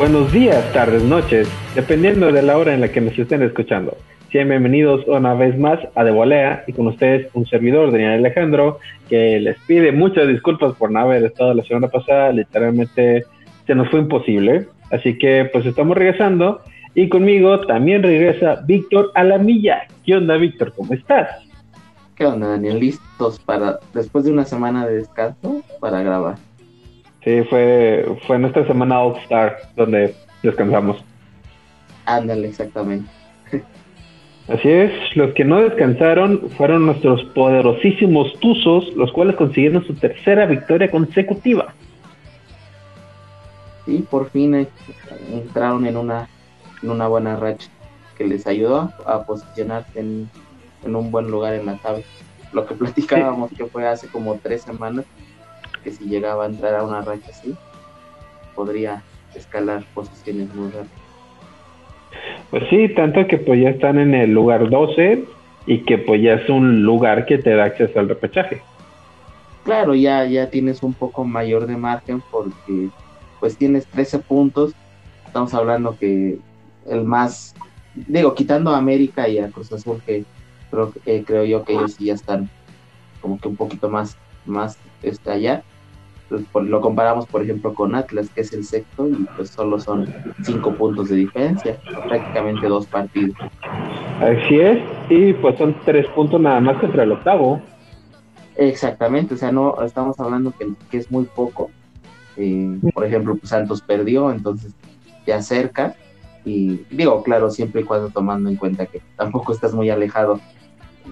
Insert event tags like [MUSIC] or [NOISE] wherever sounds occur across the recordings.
Buenos días, tardes, noches, dependiendo de la hora en la que nos estén escuchando. Sean bienvenidos una vez más a De Volea y con ustedes un servidor, Daniel Alejandro, que les pide muchas disculpas por no haber estado la semana pasada, literalmente se nos fue imposible. Así que pues estamos regresando y conmigo también regresa Víctor Alamilla. ¿Qué onda, Víctor? ¿Cómo estás? ¿Qué onda, Daniel? ¿Listos para, después de una semana de descanso, para grabar? Sí, fue, fue nuestra semana All Star donde descansamos. Ándale, exactamente. Así es, los que no descansaron fueron nuestros poderosísimos Tuzos, los cuales consiguieron su tercera victoria consecutiva. Sí, por fin eh, entraron en una, en una buena racha que les ayudó a posicionarse en, un buen lugar en la tabla. Lo que platicábamos que fue hace como tres semanas, que si llegaba a entrar a una racha así, podría escalar posiciones muy rápido. Pues sí, tanto que pues ya están en el lugar 12 y que pues ya es un lugar que te da acceso al repechaje. Claro, ya, ya tienes un poco mayor de margen porque pues tienes 13 puntos. Estamos hablando que el más, digo, quitando a América y a Cruz Azul, que creo, eh, creo yo que ellos sí ya están como que un poquito más, más está allá lo comparamos, por ejemplo, con Atlas, que es el sexto, y pues solo son cinco puntos de diferencia, prácticamente dos partidos. Así es, y pues son tres puntos nada más contra el octavo. Exactamente, o sea, no estamos hablando que, que es muy poco. Eh, por ejemplo, pues Santos perdió, entonces te acerca. Y digo, claro, siempre y cuando tomando en cuenta que tampoco estás muy alejado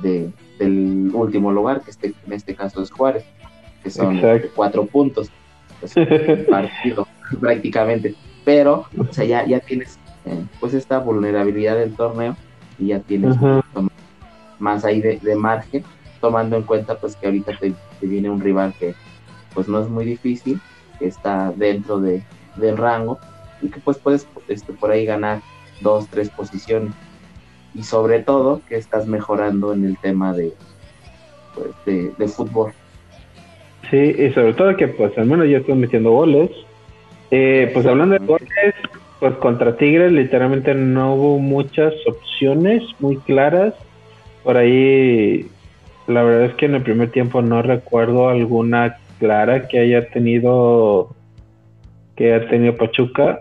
de, del último lugar, que este, en este caso es Juárez que son cuatro puntos, pues, [LAUGHS] partido prácticamente. Pero, o sea, ya, ya tienes eh, pues esta vulnerabilidad del torneo y ya tienes más ahí de, margen, tomando en cuenta pues que ahorita te, viene un rival que pues no es muy difícil, que está dentro de, del rango y que pues puedes este, por ahí ganar dos, tres posiciones. Y sobre todo que estás mejorando en el tema de, pues, de, de fútbol. Sí, y sobre todo que pues al menos ya estoy metiendo goles. Eh, pues hablando de goles, pues contra Tigres literalmente no hubo muchas opciones muy claras. Por ahí, la verdad es que en el primer tiempo no recuerdo alguna clara que haya tenido que haya tenido Pachuca.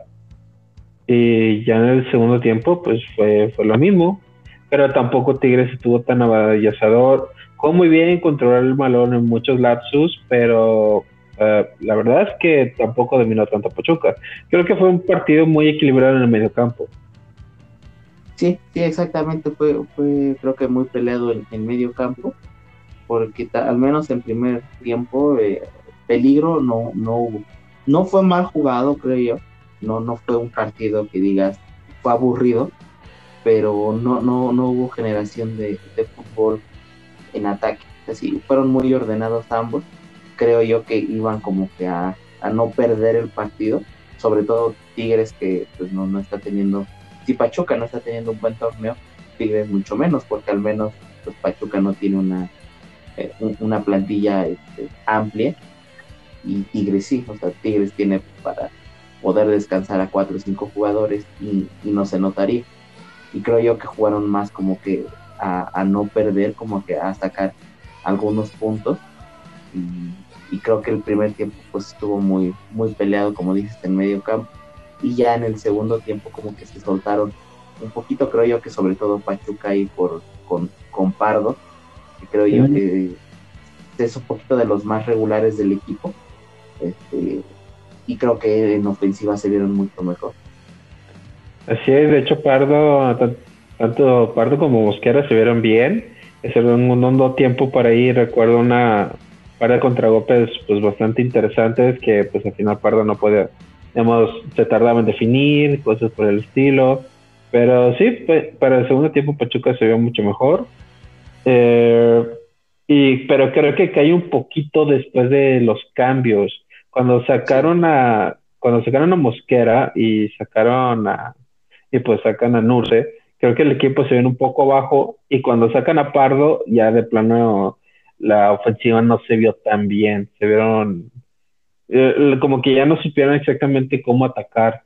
Y ya en el segundo tiempo, pues fue, fue lo mismo. Pero tampoco Tigres estuvo tan avallazador fue muy bien controlar el balón en muchos lapsus, pero eh, la verdad es que tampoco dominó tanto Pachuca. Creo que fue un partido muy equilibrado en el medio campo. Sí, sí, exactamente. Fue, fue creo que muy peleado en, en medio campo, porque al menos en primer tiempo eh, peligro no, no hubo. No fue mal jugado, creo yo. No, no fue un partido que digas fue aburrido, pero no, no, no hubo generación de fútbol en ataque. Así fueron muy ordenados ambos. Creo yo que iban como que a, no perder el partido. Sobre todo Tigres que pues no, no está teniendo, si Pachuca no está teniendo un buen torneo, Tigres mucho menos, porque al menos pues Pachuca no tiene una, eh, una plantilla este, amplia y Tigres sí, o sea, Tigres tiene para poder descansar a cuatro o cinco jugadores y no se notaría. Y creo yo que jugaron más como que a, no perder, como que a sacar algunos puntos. Y, creo que el primer tiempo pues estuvo muy, muy peleado, como dices, en medio campo. Y ya en el segundo tiempo como que se soltaron un poquito, creo yo que sobre todo Pachuca y por, con, con Pardo, que creo yo que es un poquito de los más regulares del equipo. Este, y creo que en ofensiva se vieron mucho mejor. Así es, de hecho Pardo tanto Pardo como Mosquera se vieron bien. Se un hondo tiempo para ahí. Recuerdo una par de contragolpes pues bastante interesantes que pues al final Pardo no puede, digamos, se tardaba en definir, cosas por el estilo. Pero sí, para el segundo tiempo Pachuca se vio mucho mejor. Eh, y, pero creo que cae un poquito después de los cambios. Cuando sacaron a, cuando sacaron a Mosquera y sacaron a, y pues sacan a Nurse, creo que el equipo se viene un poco abajo y cuando sacan a Pardo, ya de plano la ofensiva no se vio tan bien. Se vieron eh, como que ya no supieron exactamente cómo atacar.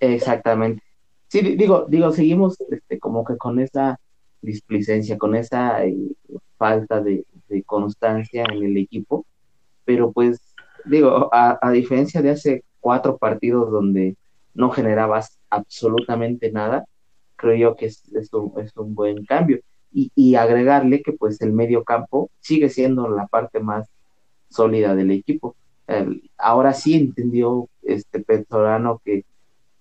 Exactamente. Sí, digo, digo, seguimos este, como que con esa displicencia, con esa eh, falta de, constancia en el equipo, pero pues digo, a, diferencia de hace cuatro partidos donde no generabas absolutamente nada, creo yo que es, es, un, buen cambio. Y, y, agregarle que pues el medio campo sigue siendo la parte más sólida del equipo. ahora sí entendió este Petrolano que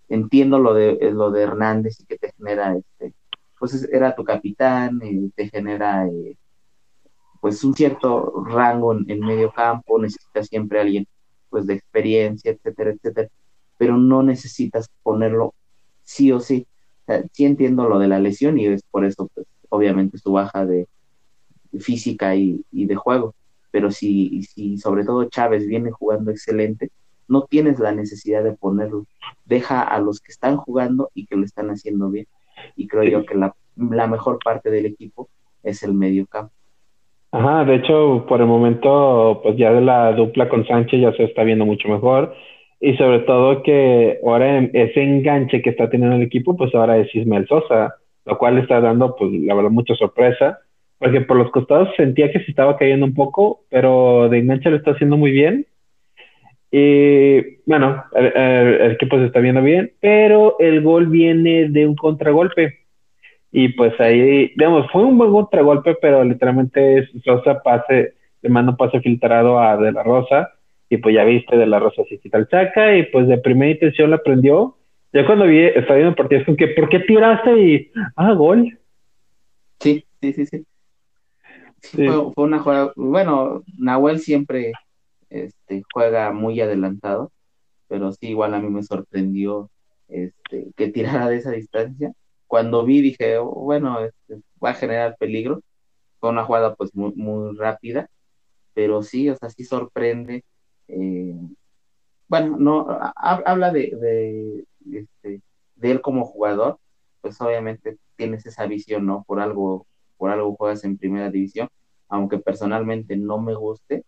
entiendo lo de lo de Hernández y que te genera este pues era tu capitán y te genera eh, pues un cierto rango en, medio campo necesitas siempre alguien pues de experiencia etcétera etcétera pero no necesitas ponerlo sí o sí sí entiendo lo de la lesión y es por eso pues obviamente su baja de física y, y de juego pero si, si sobre todo Chávez viene jugando excelente no tienes la necesidad de ponerlo. Deja a los que están jugando y que lo están haciendo bien. Y creo yo que la, mejor parte del equipo es el medio campo. Ajá, de hecho, por el momento, pues ya de la dupla con Sánchez ya se está viendo mucho mejor. Y sobre todo que ahora ese enganche que está teniendo el equipo, pues ahora es Ismael Sosa, lo cual está dando, pues la verdad, mucha sorpresa. Porque por los costados sentía que se estaba cayendo un poco, pero de enganche lo está haciendo muy bien y bueno, el, equipo se está viendo bien, pero el gol viene de un contragolpe. Y pues ahí, digamos, fue un buen contragolpe, pero literalmente Sosa pase, le manda un pase filtrado a De La Rosa. Y pues ya viste, De La Rosa chaca y pues de primera intención la prendió. Ya cuando vi, estaba viendo partidos con que, ¿por qué tiraste? Y, ah, gol. Sí, sí, sí, sí. Fue, fue, una jugada, bueno, Nahuel siempre este, juega muy adelantado, pero sí, igual a mí me sorprendió este, que tirara de esa distancia. Cuando vi dije, oh, bueno, este, va a generar peligro. Fue una jugada pues muy, muy rápida, pero sí, o sea, sí sorprende. Eh, bueno, no, habla de, de, este, de él como jugador, pues obviamente tienes esa visión, ¿no? Por algo, por algo juegas en primera división, aunque personalmente no me guste,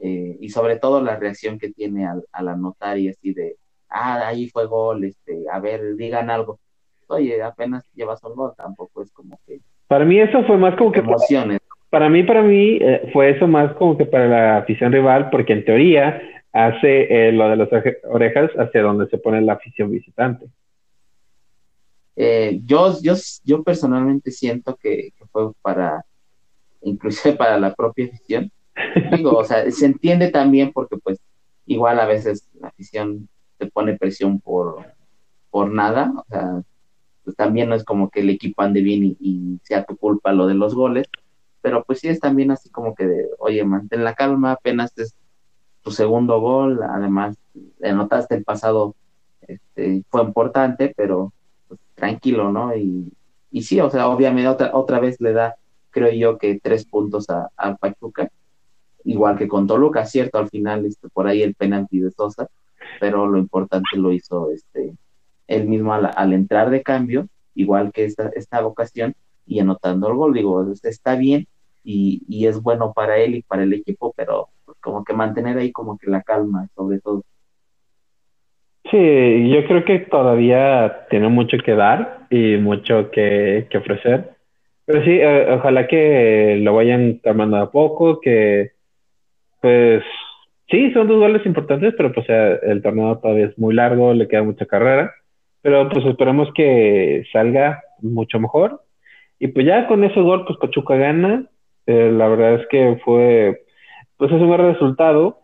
eh, y sobre todo la reacción que tiene al, al, anotar y así de, ah, ahí fue gol, este, a ver, digan algo. Oye, apenas llevas un gol, tampoco es como que... Para mí eso fue más como que... Emociones. Para, mí, para mí, eh, fue eso más como que para la afición rival, porque en teoría hace eh, lo de las orejas hacia donde se pone la afición visitante. yo, yo, yo personalmente siento que, que fue para, inclusive [LAUGHS] para la propia afición, Digo, o sea, se entiende también porque pues igual a veces la afición te pone presión por, por nada, o sea, pues también no es como que el equipo ande bien y, sea tu culpa lo de los goles, pero pues sí es también así como que de, oye, mantén la calma, apenas es tu segundo gol, además anotaste el pasado, este, fue importante, pero pues, tranquilo, ¿no? Y, y sí, o sea, obviamente otra, otra vez le da, creo yo, que tres puntos a, Pachuca, igual que con Toluca, cierto, al final este, por ahí el penalti de Sosa, pero lo importante lo hizo este él mismo al, entrar de cambio, igual que esta, esta ocasión, y anotando el gol, digo, está bien y, y es bueno para él y para el equipo, pero pues, como que mantener ahí como que la calma, sobre todo. Sí, yo creo que todavía tiene mucho que dar y mucho que, que ofrecer. Pero sí, eh, ojalá que lo vayan tomando a poco, que pues sí, son dos goles importantes, pero pues el torneo todavía es muy largo, le queda mucha carrera, pero pues esperamos que salga mucho mejor. Y pues ya con ese gol, pues Pachuca gana. Eh, la verdad es que fue, pues es un buen resultado,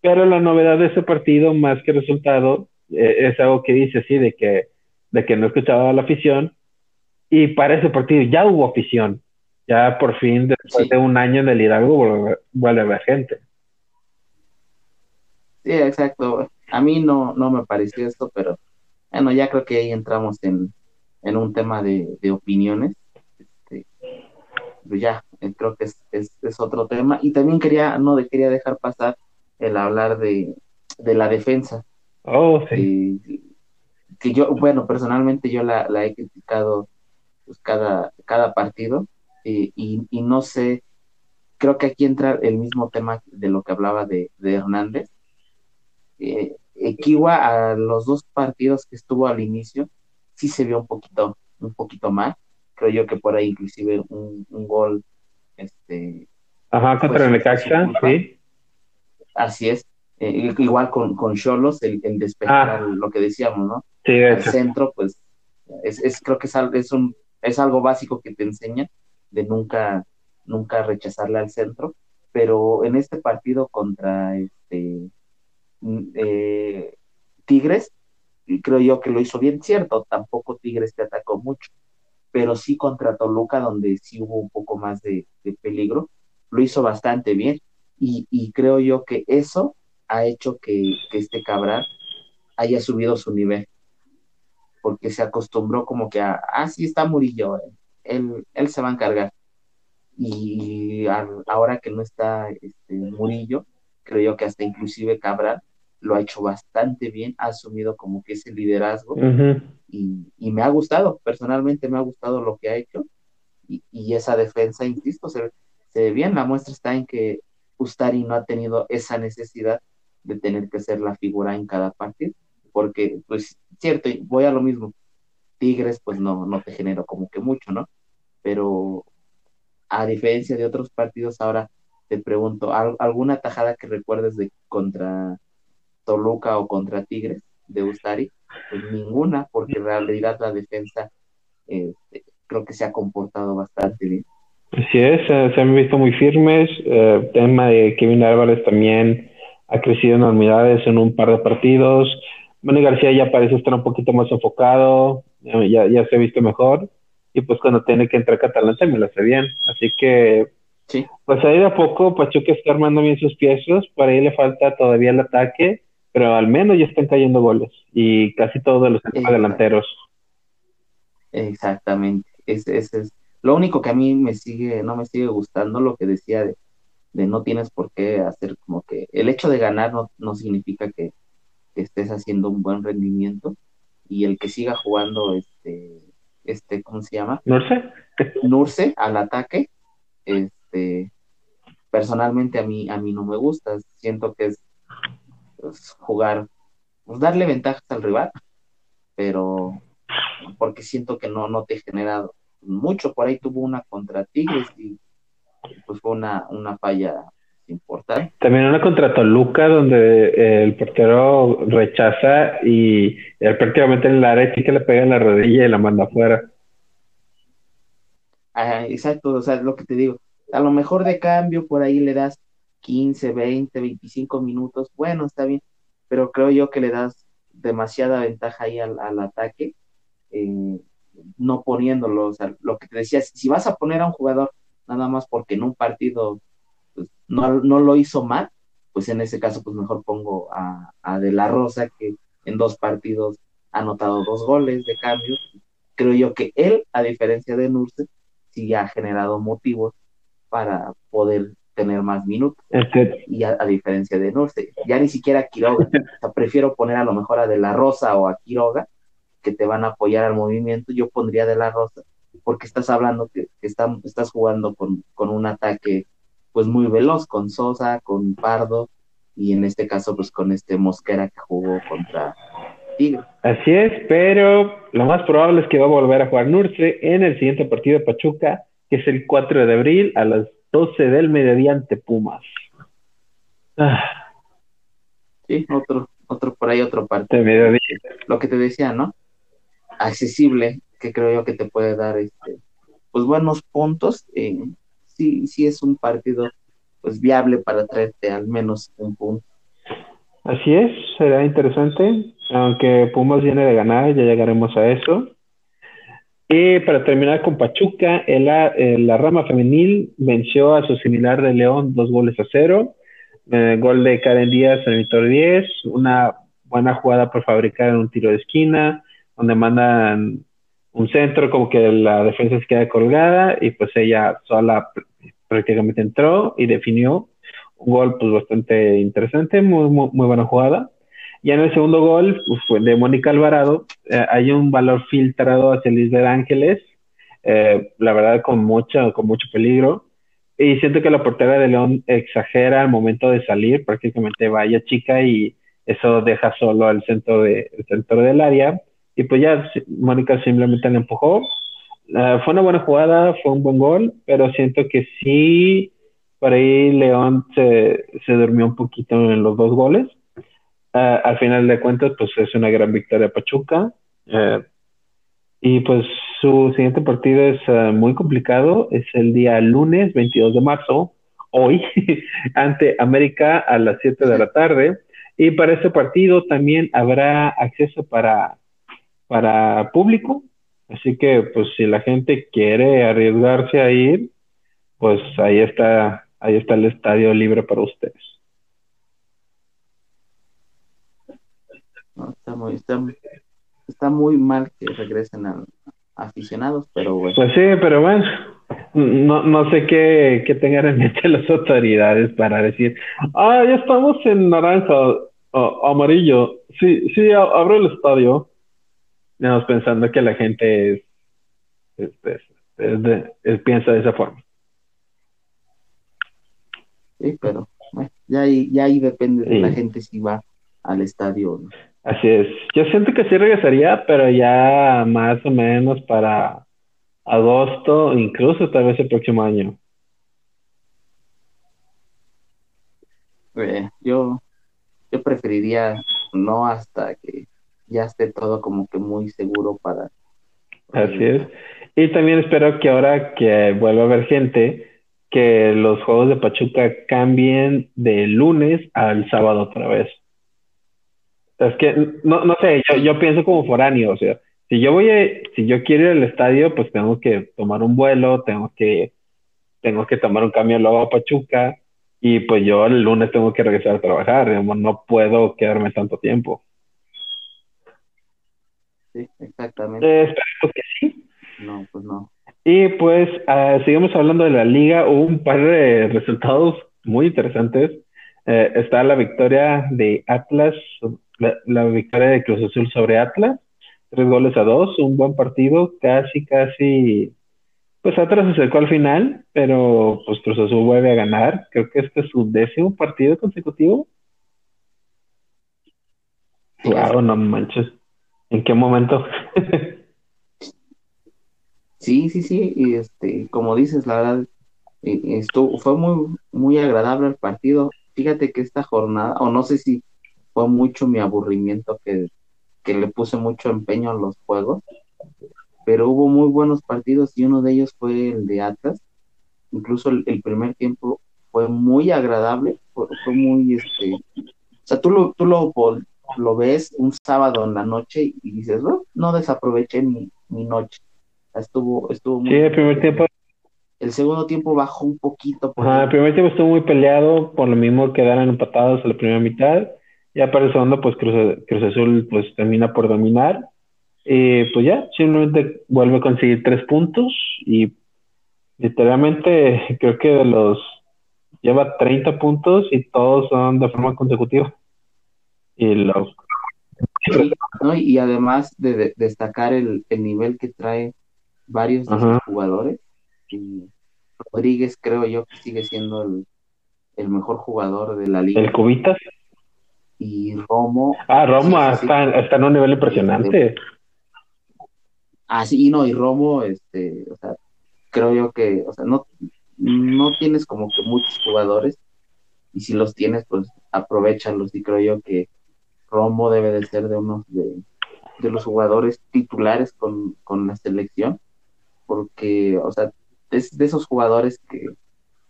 pero la novedad de ese partido, más que resultado, eh, es algo que dice así, de que, de que no escuchaba la afición, y para ese partido ya hubo afición. Ya por fin, después de un año en el Hidalgo, vuelve, a haber gente. Sí, exacto. A mí no, no me pareció esto, pero bueno, ya creo que ahí entramos en, en un tema de, de opiniones. Este, pues ya, eh, creo que es, es, otro tema. Y también quería, no quería dejar pasar el hablar de, de la defensa. Oh, sí. Eh, que yo, bueno, personalmente yo la, la he criticado pues, cada, cada partido y, y, no sé, creo que aquí entra el mismo tema de lo que hablaba de, Hernández. Eh, a los dos partidos que estuvo al inicio, sí se vio un poquito, un poquito mal. Creo yo que por ahí inclusive un, gol, este... Ajá, contra el Necaxa, sí. Así es. Eh, igual con, con Cholos, el, el despejar ah. lo que decíamos, ¿no? Sí, Al centro, pues, es, es, creo que es, es, un, es algo básico que te enseña de nunca, nunca rechazarle al centro, pero en este partido contra este mm, eh, Tigres, creo yo que lo hizo bien, cierto, tampoco Tigres te atacó mucho, pero sí contra Toluca, donde sí hubo un poco más de, peligro, lo hizo bastante bien, y, creo yo que eso ha hecho que, este Cabral haya subido su nivel, porque se acostumbró como que a, ah, sí está Murillo, él, él se va a encargar. Y ahora que no está este, Murillo, creo yo que hasta inclusive Cabral lo ha hecho bastante bien, ha asumido como que ese liderazgo y, me ha gustado, personalmente me ha gustado lo que ha hecho y, esa defensa, insisto, se, se ve bien, la muestra está en que Ustari no ha tenido esa necesidad de tener que ser la figura en cada partido, porque pues cierto, voy a lo mismo, Tigres pues no, no te genero como que mucho, ¿no? Pero a diferencia de otros partidos, ahora te pregunto, ¿alguna tajada que recuerdes de contra Toluca o contra Tigres de Ustari? Pues ninguna, porque en realidad la defensa este, creo que se ha comportado bastante bien. Así es, eh, se han visto muy firmes. Eh, el tema de Kevin Álvarez también ha crecido en unidades en un par de partidos. Manny García ya parece estar un poquito más enfocado, eh, ya, ya se ha visto mejor y pues cuando tiene que entrar Catalán me lo hace bien. Así que, sí. pues ahí de a poco Pachuca está armando bien sus piezas, para ahí le falta todavía el ataque, pero al menos ya están cayendo goles y casi todos los delanteros. Exactamente, ese, es lo único que a mí me sigue, no me sigue gustando, lo que decía de, de no tienes por qué hacer como que el hecho de ganar no, no significa que, que estés haciendo un buen rendimiento y el que siga jugando este este, ¿cómo se llama? Nurse. Nurse al ataque. Este, personalmente a mí, a mí no me gusta. Siento que es pues, jugar, pues, darle ventajas al rival, pero porque siento que no, no te genera mucho. Por ahí tuvo una contra Tigres y pues fue una, una falla importante. También una contra Toluca donde eh, el portero rechaza y prácticamente en el área sí que le pega en la rodilla y la manda afuera. exacto, o sea, lo que te digo. A lo mejor de cambio por ahí le das 15, 20, 25 minutos, bueno, está bien, pero creo yo que le das demasiada ventaja ahí al, ataque, eh, no poniéndolo, o sea, lo que te decía, si vas a poner a un jugador nada más porque en un partido pues, no, no lo hizo mal, pues en ese caso, pues mejor pongo a, a De La Rosa, que en dos partidos ha anotado dos goles de cambio. Creo yo que él, a diferencia de Nurse, sí ha generado motivos para poder tener más minutos. Y a, diferencia de Nurse, ya ni siquiera Quiroga. O prefiero poner a lo mejor a De La Rosa o a Quiroga, que te van a apoyar al movimiento. Yo pondría De La Rosa, porque estás hablando que, estás jugando con, con un ataque pues muy veloz con Sosa, con Pardo y en este caso pues con este Mosquera que jugó contra Tigre. Así es, pero lo más probable es que va a volver a jugar Nurse en el siguiente partido de Pachuca, que es el 4 de abril a las 12 del mediodía ante Pumas. Ah. Sí, otro, otro por ahí, otro parte. Lo que te decía, ¿no? Accesible, que creo yo que te puede dar este, pues buenos puntos. en sí, sí es un partido pues viable para traerte al menos un punto. Así es, será interesante, aunque Pumas viene de ganar, ya llegaremos a eso. Y para terminar con Pachuca, el, eh, la rama femenil venció a su similar de León dos goles a cero. Eh, gol de Karen Díaz en el Víctor 10, una buena jugada por fabricar en un tiro de esquina, donde mandan un centro como que la defensa se queda colgada y pues ella sola prácticamente entró y definió un gol pues bastante interesante, muy, muy, buena jugada. Y en el segundo gol pues, de Mónica Alvarado, eh, hay un valor filtrado hacia de Ángeles, eh, la verdad con mucho, con mucho peligro. Y siento que la portera de León exagera al momento de salir, prácticamente vaya chica y, eso deja solo al centro, de, el centro del área y pues ya Mónica simplemente le empujó. Uh, fue una buena jugada, fue un buen gol, pero siento que sí, por ahí León se, se durmió un poquito en los dos goles. Uh, al final de cuentas, pues es una gran victoria Pachuca. Uh, y pues su siguiente partido es muy complicado, es el día lunes 22 de marzo, hoy, [LAUGHS] ante América a las 7 de la tarde. Y para este partido también habrá acceso para para público. Así que, pues, si la gente quiere arriesgarse a ir, pues ahí está, ahí está el estadio libre para ustedes. Está, muy, está, muy mal que regresen a, aficionados, pero bueno. Pues sí, pero bueno, no, no sé qué, qué tengan en mente [LAUGHS] las autoridades para decir, ah, ya estamos en naranja, amarillo, sí, sí, abre el estadio. Estamos pensando que la gente piensa de esa forma. Sí, pero bueno, ya, ahí, ya ahí depende de la gente si va al estadio. Así es. Yo siento que sí regresaría, pero ya más o menos para agosto, incluso tal vez el próximo año. Eh, yo, yo preferiría no hasta que ya esté todo como que muy seguro para... Así es. Y también espero que ahora que vuelva a haber gente, que los juegos de Pachuca cambien de lunes al sábado otra vez. Es que, no, no sé, yo, yo pienso como foráneo, o sea, si yo voy a, si yo quiero ir al estadio, pues tengo que tomar un vuelo, tengo que, tengo que tomar un cambio luego a Pachuca, y pues yo el lunes tengo que regresar a trabajar, no puedo quedarme tanto tiempo. Sí, exactamente. Eh, espero que sí. No, pues no. Y pues uh, seguimos hablando de la liga. Hubo un par de resultados muy interesantes. Eh, está la victoria de Atlas, la, victoria de Cruz Azul sobre Atlas. Tres goles a dos, un buen partido, casi, casi. Pues Atlas se acercó al final, pero pues Cruz Azul vuelve a ganar. Creo que este es su décimo partido consecutivo. Wow, no manches. ¿En qué momento? [LAUGHS] sí, sí, sí, y este, como dices, la verdad, estuvo, fue muy, muy agradable el partido. Fíjate que esta jornada, o no sé si fue mucho mi aburrimiento que, le puse mucho empeño a los juegos, pero hubo muy buenos partidos y uno de ellos fue el de Atlas. Incluso el, primer tiempo fue muy agradable, fue, muy, este, o sea, tú lo, tú lo, lo ves un sábado en la noche y dices, no desaproveché mi, mi noche. Estuvo, estuvo muy. Sí, el primer tiempo. El segundo tiempo bajó un poquito. el primer tiempo estuvo muy peleado, por lo mismo quedaron empatados a la primera mitad. Ya para el segundo, pues Cruz, Cruz Azul pues termina por dominar. Y pues ya, simplemente vuelve a conseguir tres puntos y literalmente [LAUGHS] creo que de los lleva 30 puntos y todos son de forma consecutiva. Y, los... y además de, destacar el, nivel que trae varios jugadores, y Rodríguez creo yo que sigue siendo el, mejor jugador de la liga. ¿El Cubitas? Y Romo. Ah, Romo está, está, en un nivel impresionante. Ah, sí, no, y Romo, este, o sea, creo yo que, o sea, no, no tienes como que muchos jugadores, y si los tienes, pues aprovechalos, y creo yo que Romo debe de ser de unos de, los jugadores titulares con, la selección, porque, o sea, es de esos jugadores que,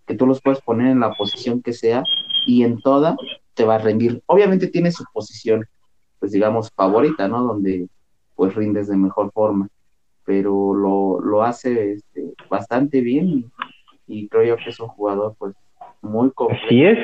que tú los puedes poner en la posición que sea y en toda te va a rendir. Obviamente tiene su posición, pues digamos, favorita, ¿no? Donde pues rindes de mejor forma, pero lo, lo hace este, bastante bien y, creo yo que es un jugador pues muy completo. Así es.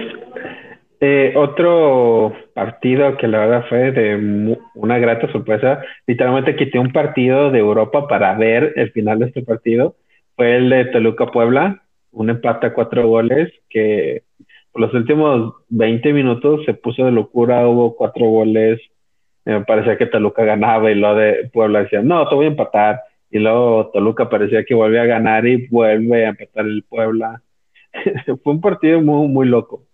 Eh, otro partido que la verdad fue de una grata sorpresa, literalmente quité un partido de Europa para ver el final de este partido, fue el de Toluca Puebla, un empate a cuatro goles que los últimos 20 minutos se puso de locura, hubo cuatro goles, me parecía que Toluca ganaba y lo de Puebla decía, no, te voy a empatar, y luego Toluca parecía que volvía a ganar y vuelve a empatar el Puebla. [LAUGHS] fue un partido muy, muy loco.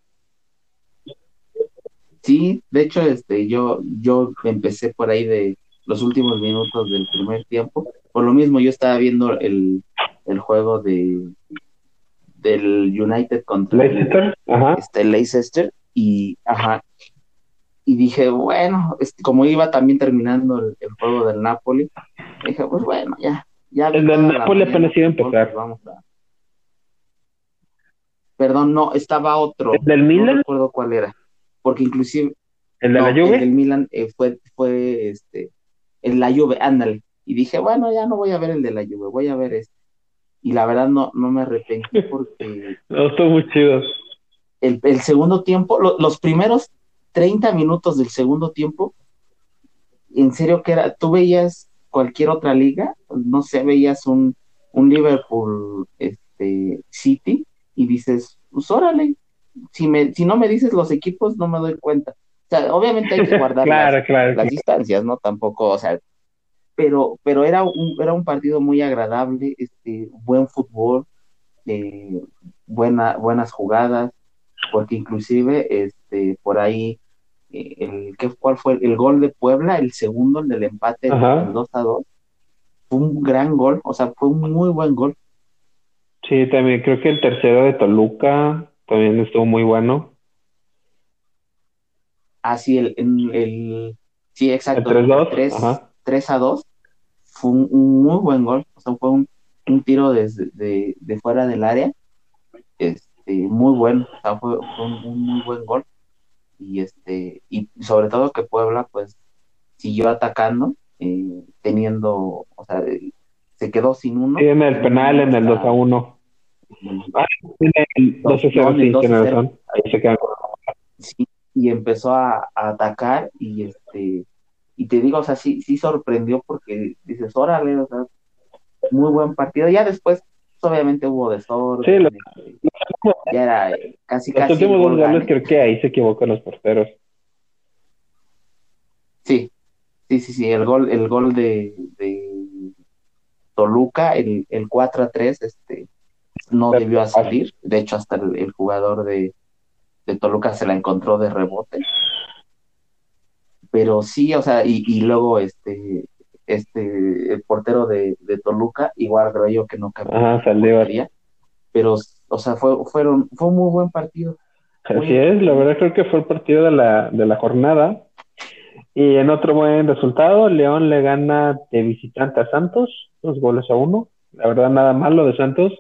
Sí, de hecho, este, yo, yo empecé por ahí de los últimos minutos del primer tiempo. Por lo mismo, yo estaba viendo el, el juego de del United contra Leicester, ajá. este Leicester y ajá. Y dije bueno este, como iba también terminando el, el, juego del Napoli dije pues bueno ya ya el del Napoli apenas iba a empezar. vamos a... perdón no estaba otro el del Milan no recuerdo cuál era porque inclusive el de no, la Juve el del Milan eh, fue fue este en la Juve ándale. Y dije bueno ya no voy a ver el de la Juve voy a ver este y la verdad no, no me arrepentí [LAUGHS] porque... no, estuvo muy chido. El, el segundo tiempo, lo, los primeros 30 minutos del segundo tiempo, en serio que era, tú veías cualquier otra liga, no sé, veías un, un Liverpool este, City y dices, pues órale, si, me, si no me dices los equipos no me doy cuenta. O sea, obviamente hay que [LAUGHS] guardar claro, las, claro, las claro. distancias, ¿no? Tampoco, o sea, pero, pero era un, era un partido muy agradable, este, buen fútbol, eh, buena, buenas jugadas, porque inclusive este, por ahí, eh, el, ¿qué, ¿cuál fue? El gol de Puebla, el segundo, el del empate, Ajá. el 2 a 2, fue un gran gol, o sea, fue un muy buen gol. Sí, también creo que el tercero de Toluca también estuvo muy bueno. Ah, sí, el, el, el sí, exacto, El 3-2, 3, ajá. 3 a 2, fue un, un, muy buen gol, o sea, fue un, un tiro desde de, de, fuera del área, este, muy bueno, o sea, fue, fue un, un, muy buen gol, y este, y sobre todo que Puebla, pues, siguió atacando, eh, teniendo, o sea, se quedó sin uno. Sí, en el penal, en el 2 a 1. Ah, en el 2 a 0, sí, tiene razón. Ahí se quedan con Sí, y empezó a, a, atacar y este y te digo, o sea, sí, sí sorprendió porque dices, órale, o sea, muy buen partido. Ya después, pues, obviamente hubo desorden. Sí, lo, ya era eh, casi, los casi. Los últimos dos goles creo que ahí se equivocan los porteros. Sí, sí, sí, sí, el gol, el gol de, de Toluca, el, el 4 a 3, este, no Pero, debió salir. De hecho, hasta el, el jugador de, de Toluca se la encontró de rebote pero sí, o sea, y, y luego este, este, el portero de, de, Toluca, igual creo yo que no cambió. Salió. Pero, o sea, fue, fueron, fue un muy buen partido. Así muy es, la verdad creo que fue el partido de la, de la jornada. Y en otro buen resultado, León le gana de visitante a Santos, dos goles a uno. La verdad, nada malo de Santos,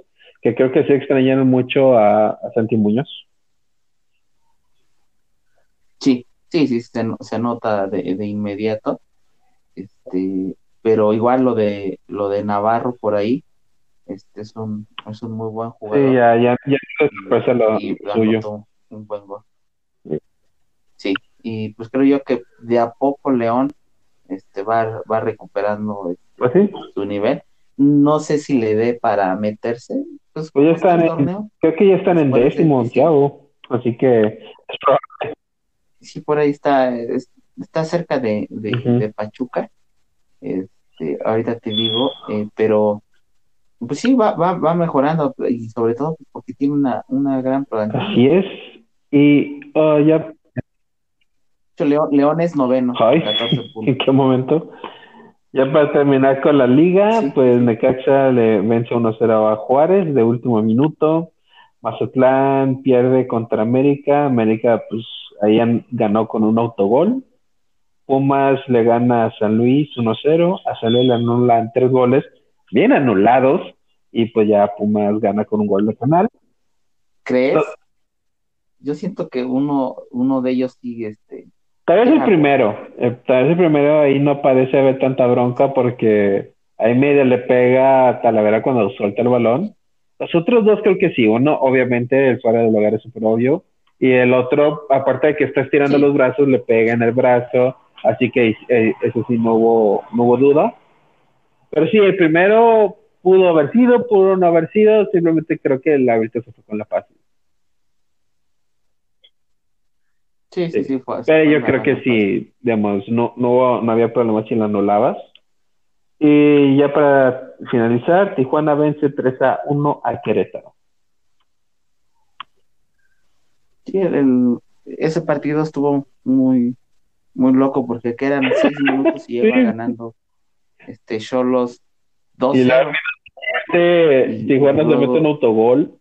que creo que se extrañaron mucho a, a Santi Muñoz. Sí, Sí, sí, se, se nota de, de, inmediato. Este, pero igual lo de lo de Navarro por ahí, este es un, es un muy buen jugador. Sí, ya, ya, ya lo y suyo. Un buen gol. Sí, y pues creo yo que de a poco León este va, va recuperando este, ¿Pues sí? su nivel. No sé si le dé para meterse. Pues, pues ya están en, creo que ya están en décimo, onceavo, así que es probable sí por ahí está, es, está cerca de, de, uh -huh. de, Pachuca, este, ahorita te digo, eh, pero pues sí, va, va, va mejorando y sobre todo porque tiene una, una gran plantilla. Así es, y uh, ya... León, León es noveno, Ay, 14 [LAUGHS] puntos. ¿En qué momento? Ya para terminar con la liga, sí. pues Necaxa le vence 1-0 a Juárez de último minuto. Mazatlán pierde contra América. América, pues ahí ganó con un autogol. Pumas le gana a San Luis 1-0. A San Luis le anulan tres goles, bien anulados. Y pues ya Pumas gana con un gol de penal. ¿Crees? Yo siento que uno, uno de ellos sigue este. Tal vez el primero. Eh, tal vez el primero ahí no parece haber tanta bronca porque ahí medio le pega a Talavera cuando suelta el balón. Los otros dos creo que sí. Uno, obviamente, el fuera del lugar es súper obvio. Y el otro, aparte de que está estirando sí. los brazos, le pega en el brazo. Así que eh, eso sí, no hubo, no hubo duda. Pero sí, el primero pudo haber sido, pudo no haber sido. Simplemente creo que el árbitro se fue con la paz. Sí, sí, sí, fue. Pero yo creo que sí, digamos, no, no, no había problema si la anulabas. Y ya para finalizar, Tijuana vence 3 a 1 a Querétaro. Sí, el, ese partido estuvo muy, muy loco porque quedan seis [LAUGHS] minutos y iba ganando este Cholos dos Y la este, Tijuana se mete en autogol.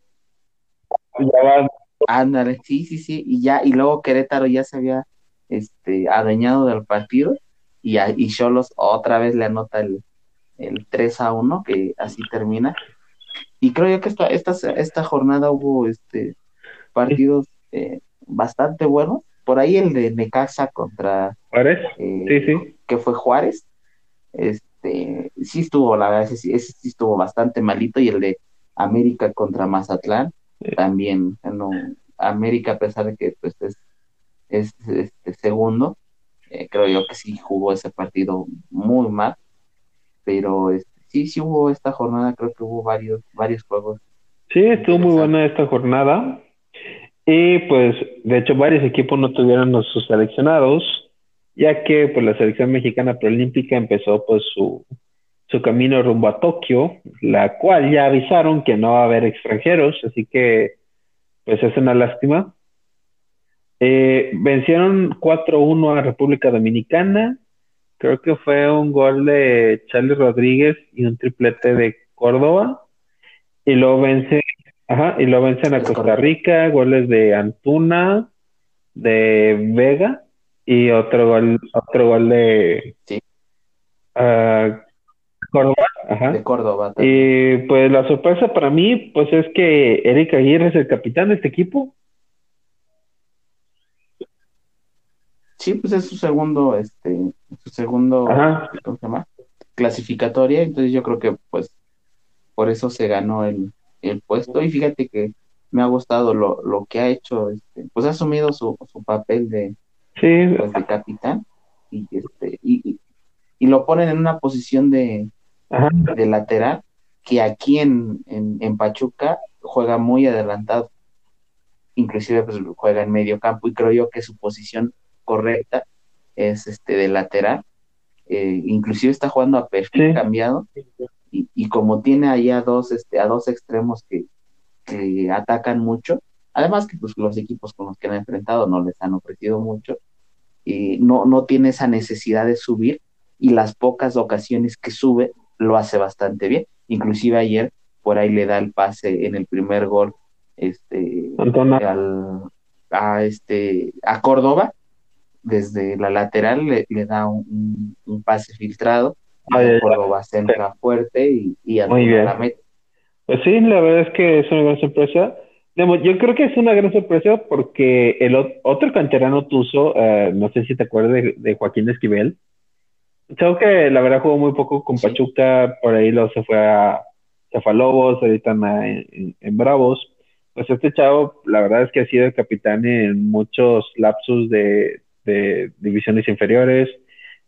Ya va. Ándale, sí, sí, sí, y ya, y luego Querétaro ya se había este adueñado del partido y, y Cholos otra vez le anota el, el 3 a 1, que así termina. Y creo yo que esta, esta, esta jornada hubo este partidos eh, bastante buenos. Por ahí el de Necaxa contra Juárez, eh, sí, sí. que fue Juárez, este sí estuvo, la verdad, ese, sí estuvo bastante malito. Y el de América contra Mazatlán, también, no, América, a pesar de que pues es, es este, segundo, eh, creo yo que sí jugó ese partido muy mal pero este, sí, sí hubo esta jornada, creo que hubo varios, varios juegos. Sí, estuvo muy buena esta jornada. Y pues, de hecho, varios equipos no tuvieron sus seleccionados, ya que pues la selección mexicana preolímpica empezó pues su, su camino rumbo a Tokio, la cual ya avisaron que no va a haber extranjeros, así que pues es una lástima. Eh, vencieron 4-1 a República Dominicana creo que fue un gol de Charles Rodríguez y un triplete de Córdoba. Y luego vence, ajá, y luego vencen a Costa Rica, goles de Antuna, de Vega y otro gol, otro gol de sí. Ah, Córdoba, ajá. De Córdoba. Y pues la sorpresa para mí, pues es que Eric Aguirre es el capitán de este equipo. Sí, pues es su segundo, este, su segundo, ¿cómo se llama? Clasificatoria, entonces yo creo que pues por eso se ganó el, el puesto y fíjate que me ha gustado lo, lo que ha hecho, este, pues ha asumido su, su papel de, pues, de capitán y este y, y, lo ponen en una posición de, de lateral que aquí en, en, en Pachuca juega muy adelantado. Inclusive pues juega en medio campo y creo yo que su posición correcta es este de lateral. Eh, inclusive está jugando a perfil cambiado y, y, como tiene allá dos este a dos extremos que, que, atacan mucho además que pues los equipos con los que han enfrentado no les han ofrecido mucho y no no tiene esa necesidad de subir y las pocas ocasiones que sube lo hace bastante bien. Inclusive ayer por ahí le da el pase en el primer gol este al, a este a Córdoba desde la lateral le, da un, pase filtrado, y Córdoba centra fuerte y, y Muy bien. la meta. Pues sí, la verdad es que es una gran sorpresa. Yo creo que es una gran sorpresa porque el otro canterano tuzo, eh, no sé si te acuerdas de, Joaquín Esquivel, chavo que la verdad jugó muy poco con Pachuca, por ahí lo se fue a, se fue a Lobos, ahorita en, en, Bravos. Pues este chavo, la verdad es que ha sido el capitán en muchos lapsos de, de divisiones inferiores,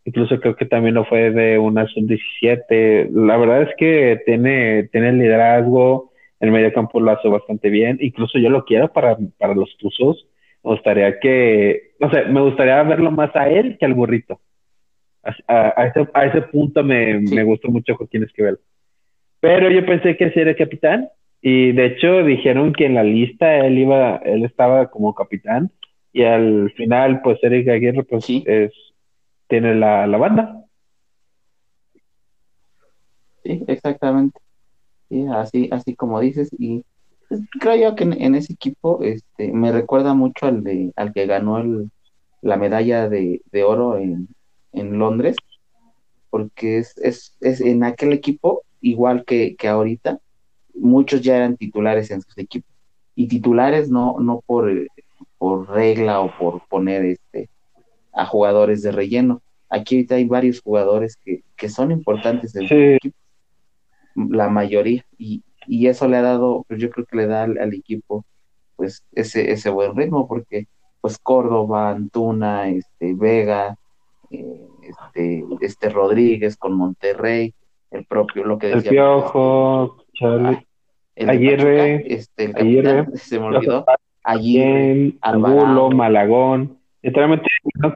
incluso creo que también lo fue de una sub-17. La verdad es que tiene, tiene liderazgo, el medio campo lo hace bastante bien, incluso yo lo quiero para, para los Tuzos. Me gustaría que, no sé, me gustaría verlo más a él que al burrito. A, a, ese, a ese punto me, me gustó mucho Joaquín Esquivel. Pero yo pensé que sí era capitán y de hecho dijeron que en la lista él iba, él estaba como capitán y al final pues Eric Aguirre pues es tiene la, la banda. Sí exactamente. Sí, así así como dices y pues, creo yo que en, ese equipo este me recuerda mucho al de al que ganó el, la medalla de, de oro en, en Londres porque es, es, es en aquel equipo igual que, que ahorita muchos ya eran titulares en sus equipos. Y titulares no no por por regla o por poner este a jugadores de relleno. Aquí ahorita hay varios jugadores que, que son importantes en el equipo, la mayoría, y, y, eso le ha dado, pues yo creo que le da al, equipo pues ese, ese buen ritmo, porque pues Córdoba, Antuna, este, Vega, eh, este, este Rodríguez con Monterrey, el propio, lo que decía. El Piojo, Charlie. El Aguirre, este, el Aguirre, se me olvidó Angulo, Malagón. Literalmente, no,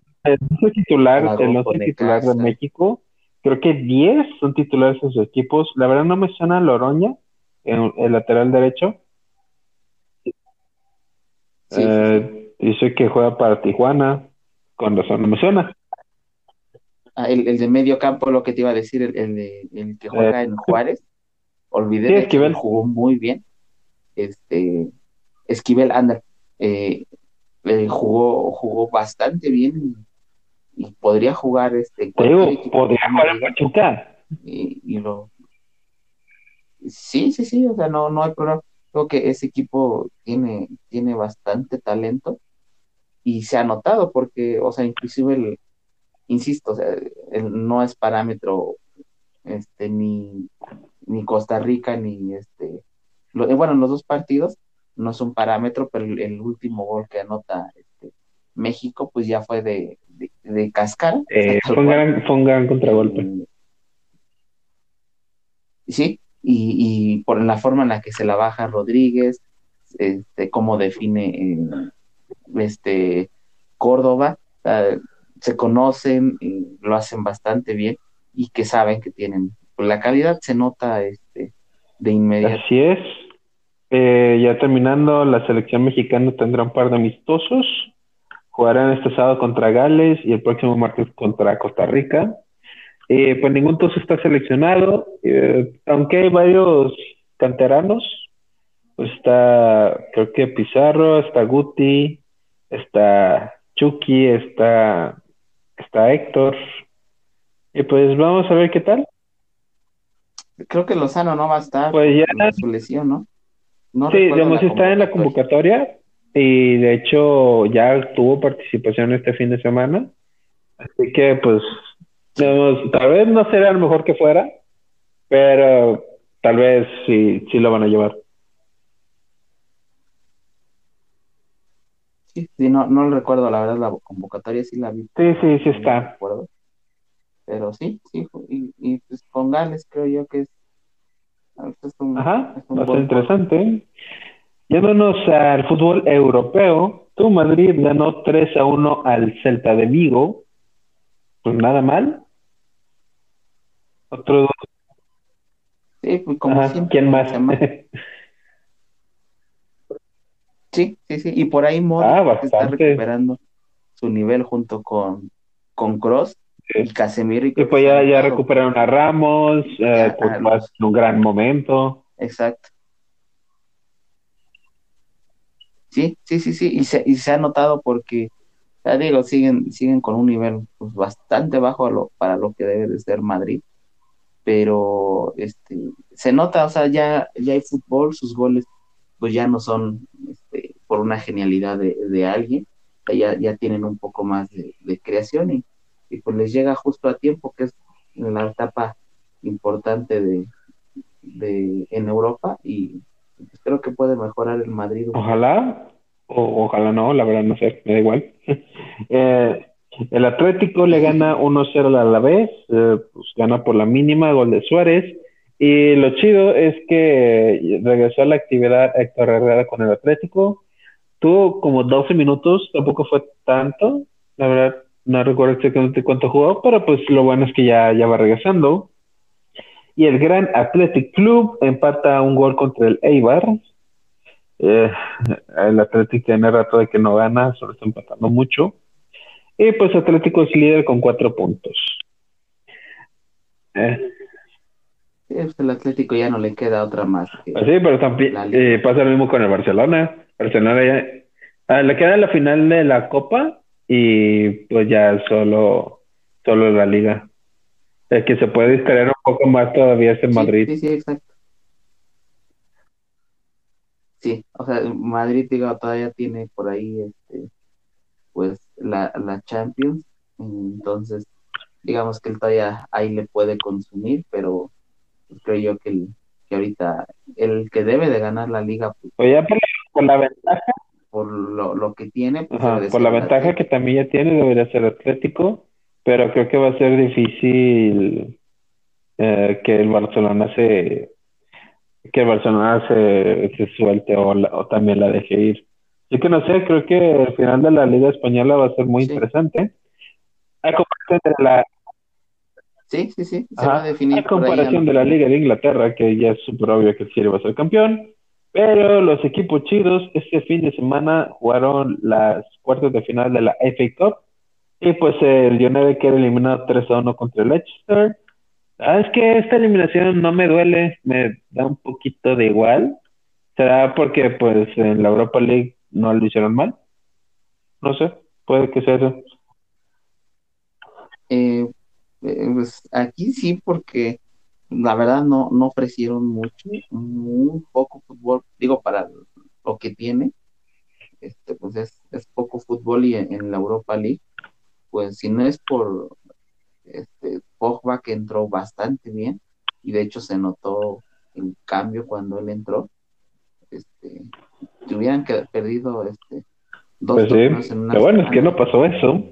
soy titular, no soy titular de México. Creo que 10 son titulares en sus equipos. La verdad no me suena Loroña, en el lateral derecho. Eh, dice que juega para Tijuana. Con razón, no me suena. Ah, el, el, de medio campo, lo que te iba a decir, el, el, de, el que juega en Juárez. Olvidé que jugó muy bien. Este, Esquivel Ander eh, eh, jugó, jugó bastante bien y, podría jugar este. podría jugar en Pachuca. Y, y, lo. Sí, sí, sí, o sea, no, no hay problema. Creo que ese equipo tiene, tiene bastante talento y se ha notado porque, o sea, inclusive el, insisto, o sea, no es parámetro este ni, ni Costa Rica ni este lo, bueno, los dos partidos no es un parámetro, pero el, último gol que anota este, México, pues ya fue de, de, cascar. Eh, fue, un gran, contragolpe. sí, y, y, por la forma en la que se la baja Rodríguez, este, cómo define eh, este Córdoba, se conocen, lo hacen bastante bien y que saben que tienen. La calidad se nota este, de inmediato. Así es. Eh, ya terminando, la selección mexicana tendrá un par de amistosos. Jugarán este sábado contra Gales y el próximo martes contra Costa Rica. Eh, pues ningún toso está seleccionado, eh, aunque hay varios canteranos. Pues está, creo que Pizarro, está Guti, está Chucky, está, está Héctor. Y pues vamos a ver qué tal. Creo que Lozano no va a estar pues ya, su lesión, ¿no? sí, digamos, está en la convocatoria y de hecho ya tuvo participación este fin de semana. Así que pues, digamos, tal vez no será lo mejor que fuera, pero tal vez sí, sí lo van a llevar. Sí, sí no, no lo recuerdo, la verdad, la convocatoria sí la vi. Sí, sí, sí está. Pero sí, sí, y, y pues con Gales creo yo que es Ajá, bastante interesante. Yéndonos al fútbol europeo, tu Madrid ganó 3 a 1 al Celta de Vigo. Pues nada mal. Otro. Sí, pues como siempre. ¿Quién más? sí, sí, sí. Y por ahí Modric está recuperando su nivel junto con, con Cross y Casemiro. Y, pues ya, ya recuperaron a Ramos, eh, pues más en un gran momento. Exacto. Sí, sí, sí, sí, y se, y se ha notado porque, ya digo, siguen, siguen con un nivel pues, bastante bajo lo, para lo que debe de ser Madrid, pero este, se nota, o sea, ya, ya hay fútbol, sus goles pues ya no son este, por una genialidad de, de alguien, ya, ya tienen un poco más de, de creación y, y pues les llega justo a tiempo, que es la etapa importante de, de en Europa y creo que puede mejorar el Madrid. Ojalá, o, ojalá no, la verdad no sé, me da igual. [LAUGHS] eh, el Atlético le gana 1-0 a la vez, eh, pues gana por la mínima, gol de Suárez. Y lo chido es que regresó a la actividad Héctor Herrera con el Atlético. Tuvo como 12 minutos, tampoco fue tanto. La verdad, no recuerdo exactamente cuánto jugó, pero pues lo bueno es que ya, ya va regresando. Y el Gran Athletic Club empata un gol contra el Eibar. Eh, el Athletic tiene rato de que no gana, solo está empatando mucho. Y pues Atlético es líder con cuatro puntos. Eh. Pues, el Atlético ya no le queda otra más. Pues sí, pero también eh, pasa lo mismo con el Barcelona. Barcelona ya ah, le queda la final de la Copa y pues ya solo, solo la liga. El que se puede distraer un poco más todavía es en Madrid. Sí, sí, exacto. Sí, o sea, Madrid digo, todavía tiene por ahí este pues la, la Champions, entonces digamos que él todavía ahí le puede consumir, pero creo yo que, el, que ahorita el que debe de ganar la liga pues, ya por la ventaja por lo, lo que tiene. Pues, por la ventaja que también ya tiene, debería ser Atlético, pero creo que va a ser difícil eh, que el Barcelona se que el Barcelona se, se suelte o, o también la deje ir. Así que no sé, creo que el final de la Liga Española va a ser muy interesante. A comparación de la Sí, sí, sí. Se va a definir. A comparación de la Liga de Inglaterra, que ya es súper obvio que el City va a ser campeón. Pero los equipos chidos este fin de semana jugaron las cuartas de final de la FA Cup Y pues el United queda eliminado 3 a 1 contra el Leicester. Ah, es que esta eliminación no me duele, me da un poquito de igual. ¿Será porque pues en la Europa League no lo hicieron mal? No sé, puede que sea eso. Eh, eh, pues aquí sí, porque la verdad no, no ofrecieron mucho, muy poco fútbol, digo, para lo que tiene, este, pues es, es poco fútbol y en, la Europa League, pues si no es por este, Pogba que entró bastante bien, y de hecho se notó el cambio cuando él entró, este, te hubieran perdido este, dos pues en una Pero bueno, es que no pasó eso.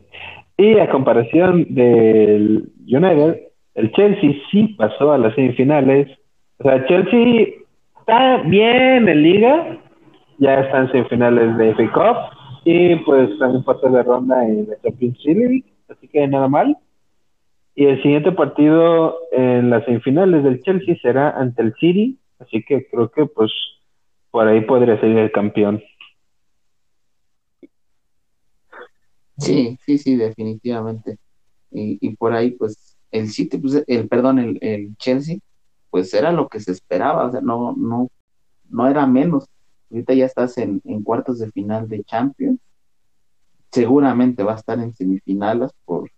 Y a comparación del United, el Chelsea sí pasó a las semifinales. O sea, Chelsea está bien en liga, ya están semifinales de FA Cup y pues también pasó de ronda en la Champions League, así que nada mal. Y el siguiente partido en las semifinales del Chelsea será ante el City, así que creo que pues por ahí podría ser el campeón. Sí, sí, sí, definitivamente. Y, y por ahí, pues, el City, pues, el, perdón, el, el Chelsea, pues era lo que se esperaba, o sea, no, no, no era menos. Ahorita ya estás en, cuartos de final de Champions. Seguramente va a estar en semifinales por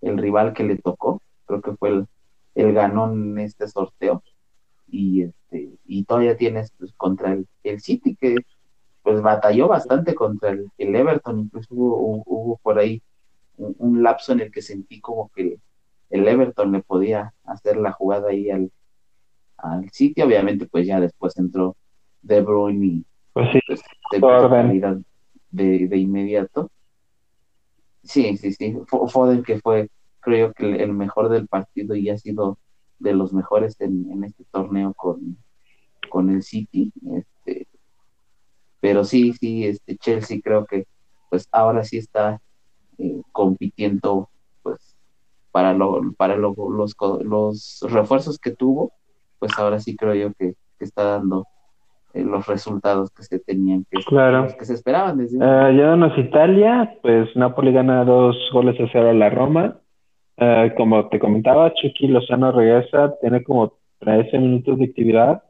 el rival que le tocó. Creo que fue el, el ganón en este sorteo. Y este, y todavía tienes pues, contra el, el City, que pues batalló bastante contra el, Everton, incluso hubo, hubo, por ahí un, lapso en el que sentí como que el Everton le podía hacer la jugada ahí al, al City, obviamente pues ya después entró De Bruyne y pues sí, pues, de, de, inmediato. Sí, sí, sí, Foden que fue creo que el mejor del partido y ha sido de los mejores en, en este torneo con, con el City. Este, pero sí, sí, este Chelsea creo que pues ahora sí está eh, compitiendo pues para lo, para lo, los, los refuerzos que tuvo, pues ahora sí creo yo que, está dando eh, los resultados que se tenían que, claro. que se esperaban desde uh, Italia, pues Napoli gana dos goles a cero a la Roma. como te comentaba, Chucky Lozano regresa, tiene como 13 minutos de actividad.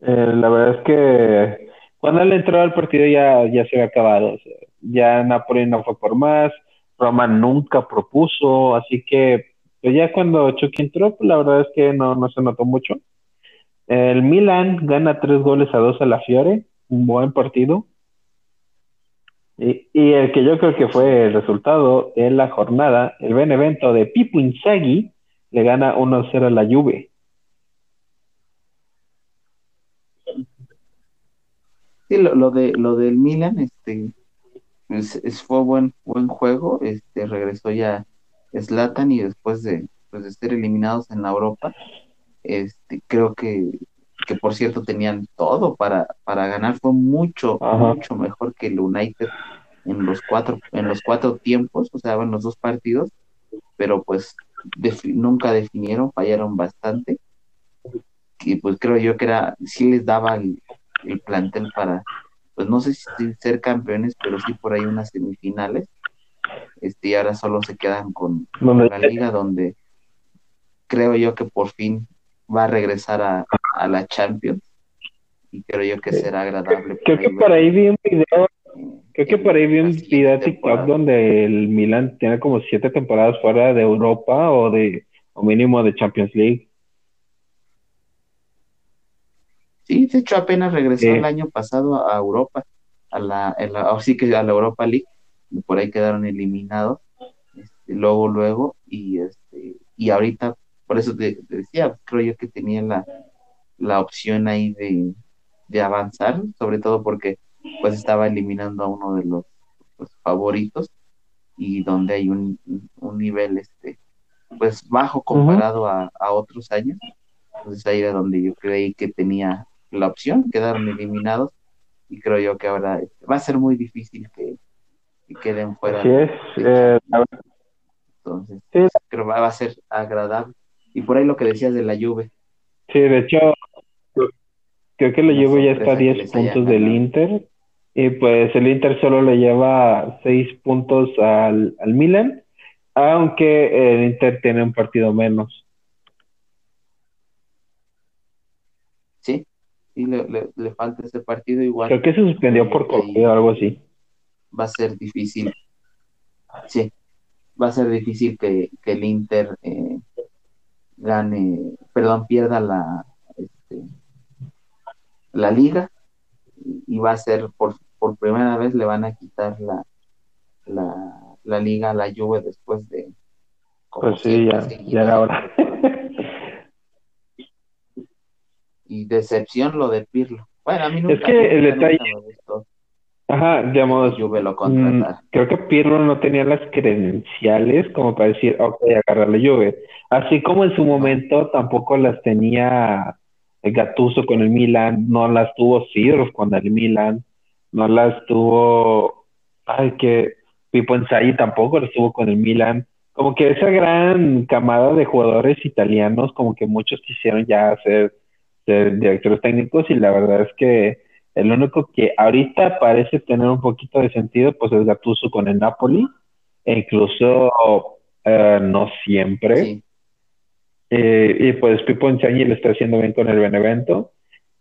la verdad es que cuando él entró al partido ya, ya se había acabado. ya Napoli no fue por más, Roma nunca propuso, así que pues ya cuando Chucky entró, pues la verdad es que no, no se notó mucho. El Milan gana tres goles a dos a la Fiore, un buen partido. Y, el que yo creo que fue el resultado de la jornada, el Benevento de Pipo Inzaghi le gana 1-0 a la Juve. Sí, lo, de lo del Milan, este, es, fue buen buen juego, este, regresó ya Slatan y después de, pues, de ser eliminados en la Europa, este, creo que, que por cierto tenían todo para, para ganar, fue mucho, mucho mejor que el United en los cuatro, en los cuatro tiempos, o sea, en los dos partidos, pero pues nunca definieron, fallaron bastante. Y pues creo yo que era, sí les daba el, el plantel para, pues no sé si ser campeones, pero sí por ahí unas semifinales. Este, y ahora solo se quedan con, la liga donde creo yo que por fin va a regresar a, a la Champions y creo yo que será agradable. Creo que por ahí vi un video, creo que por ahí vi un video TikTok donde el Milan tiene como siete temporadas fuera de Europa o de o mínimo de Champions League. Sí, de hecho apenas regresó el año pasado a Europa, a la, así que a la Europa League, y por ahí quedaron eliminados, este, luego, luego, y este, y ahorita, por eso te, decía, creo yo que tenía la, la opción ahí de, de avanzar, sobre todo porque pues estaba eliminando a uno de los, favoritos y donde hay un, un nivel este pues bajo comparado a, a, otros años entonces ahí era donde yo creí que tenía la opción, quedaron eliminados y creo yo que ahora va a ser muy difícil que, queden fuera. Así es. Eh, Entonces, creo que va a ser agradable. Y por ahí lo que decías de la lluvia. Sí, de hecho, creo que la lluvia ya está a 10 puntos del Inter. Y pues el Inter solo le lleva 6 puntos al, al Milan. aunque el Inter tiene un partido menos. Sí, sí, le, le, falta ese partido igual. Creo que se suspendió por COVID o algo así. Va a ser difícil. Sí, va a ser difícil que, que el Inter eh, gane, perdón, pierda la, este, la liga y va a ser por, por primera vez le van a quitar la, la, la liga a la Juve después de pues sí, ya, ya era hora. y decepción lo de Pirlo. Bueno, a mí nunca, es que el detalle, Ajá, digamos, mm, creo que Pirlo no tenía las credenciales como para decir, ok, agarrar la Juve. Así como en su momento tampoco las tenía Gatuso con el Milan, no las tuvo Sirf con el Milan, no las tuvo, ay, que Pipo Inzaghi tampoco las tuvo con el Milan. Como que esa gran camada de jugadores italianos, como que muchos quisieron ya ser directores técnicos y la verdad es que el único que ahorita parece tener un poquito de sentido, pues es Gattuso con el Napoli, e incluso eh, no siempre. Eh, y pues Pipo Inzaghi le está haciendo bien con el Benevento,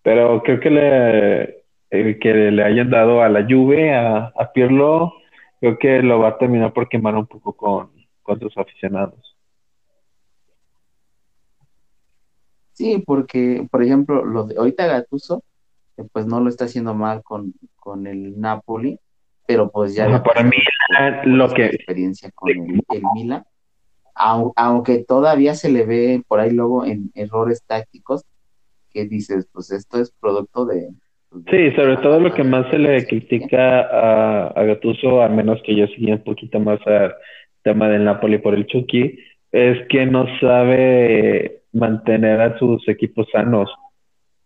pero creo que le, que le hayan dado a la Juve, a, a Pirlo, creo que lo va a terminar por quemar un poco con, con sus aficionados. Sí, porque, por ejemplo, lo de ahorita Pues no lo está haciendo mal con, con el Napoli, pero pues ya... para mí, lo que... Experiencia con el, Milan, aunque todavía se le ve por ahí luego en errores tácticos, que dices, pues esto es producto de... Pues, sí, sobre todo lo que más se le critica a, a Gattuso, al menos que yo siga un poquito más al tema del Napoli por el Chucky, es que no sabe mantener a sus equipos sanos